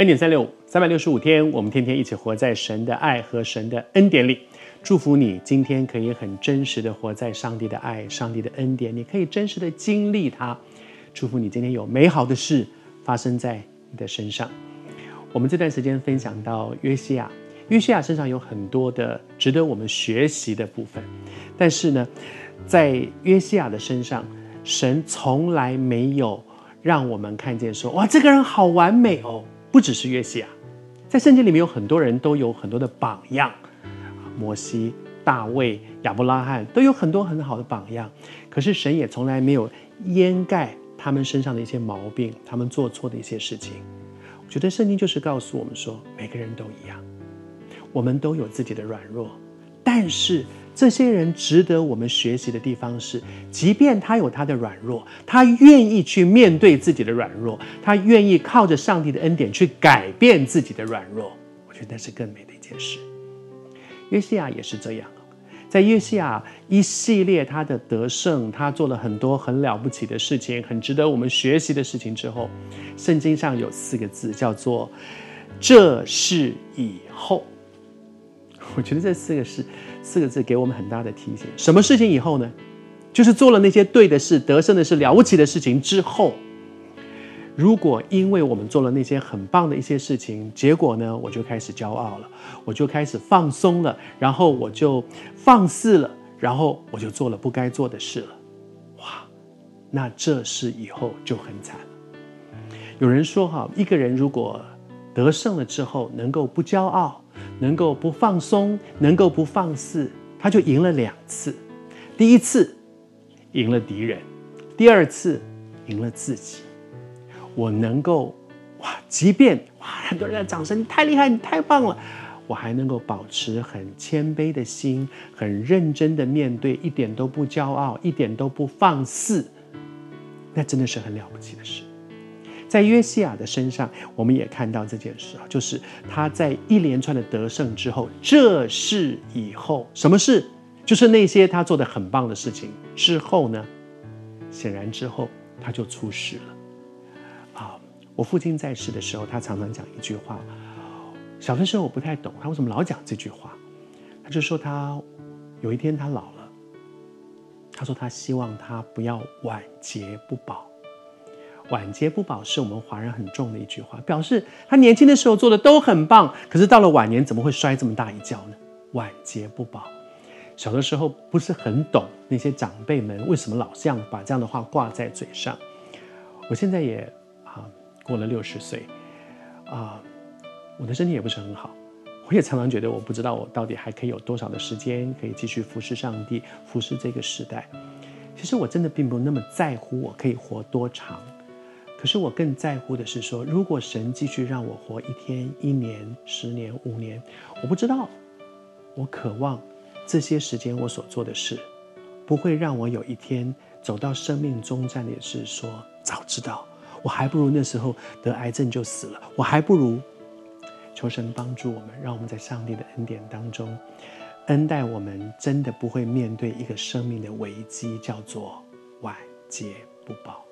恩典三六五，三百六十五天，我们天天一起活在神的爱和神的恩典里。祝福你今天可以很真实的活在上帝的爱、上帝的恩典，你可以真实的经历它。祝福你今天有美好的事发生在你的身上。我们这段时间分享到约西亚，约西亚身上有很多的值得我们学习的部分，但是呢，在约西亚的身上，神从来没有让我们看见说，哇，这个人好完美哦。不只是约西亚，在圣经里面有很多人都有很多的榜样，摩西、大卫、亚伯拉罕都有很多很好的榜样。可是神也从来没有掩盖他们身上的一些毛病，他们做错的一些事情。我觉得圣经就是告诉我们说，每个人都一样，我们都有自己的软弱，但是。这些人值得我们学习的地方是，即便他有他的软弱，他愿意去面对自己的软弱，他愿意靠着上帝的恩典去改变自己的软弱。我觉得那是更美的一件事。约西亚也是这样，在约西亚一系列他的得胜，他做了很多很了不起的事情，很值得我们学习的事情之后，圣经上有四个字叫做“这是以后”。我觉得这四个是。四个字给我们很大的提醒：什么事情以后呢？就是做了那些对的事、得胜的事、了不起的事情之后，如果因为我们做了那些很棒的一些事情，结果呢，我就开始骄傲了，我就开始放松了，然后我就放肆了，然后我就做了不该做的事了。哇，那这事以后就很惨了。有人说哈，一个人如果得胜了之后，能够不骄傲。能够不放松，能够不放肆，他就赢了两次。第一次赢了敌人，第二次赢了自己。我能够哇，即便哇，很多人的掌声，你太厉害，你太棒了，我还能够保持很谦卑的心，很认真的面对，一点都不骄傲，一点都不放肆，那真的是很了不起的事。在约西亚的身上，我们也看到这件事啊，就是他在一连串的得胜之后，这事以后，什么事？就是那些他做的很棒的事情之后呢，显然之后他就出事了。啊，我父亲在世的时候，他常常讲一句话，小的时候我不太懂他为什么老讲这句话，他就说他有一天他老了，他说他希望他不要晚节不保。晚节不保是我们华人很重的一句话，表示他年轻的时候做的都很棒，可是到了晚年怎么会摔这么大一跤呢？晚节不保，小的时候不是很懂那些长辈们为什么老这样把这样的话挂在嘴上。我现在也啊过了六十岁，啊，我的身体也不是很好，我也常常觉得我不知道我到底还可以有多少的时间可以继续服侍上帝，服侍这个时代。其实我真的并不那么在乎我可以活多长。可是我更在乎的是说，如果神继续让我活一天、一年、十年、五年，我不知道。我渴望这些时间我所做的事，不会让我有一天走到生命终站的是说，早知道我还不如那时候得癌症就死了，我还不如求神帮助我们，让我们在上帝的恩典当中恩待我们，真的不会面对一个生命的危机，叫做晚节不保。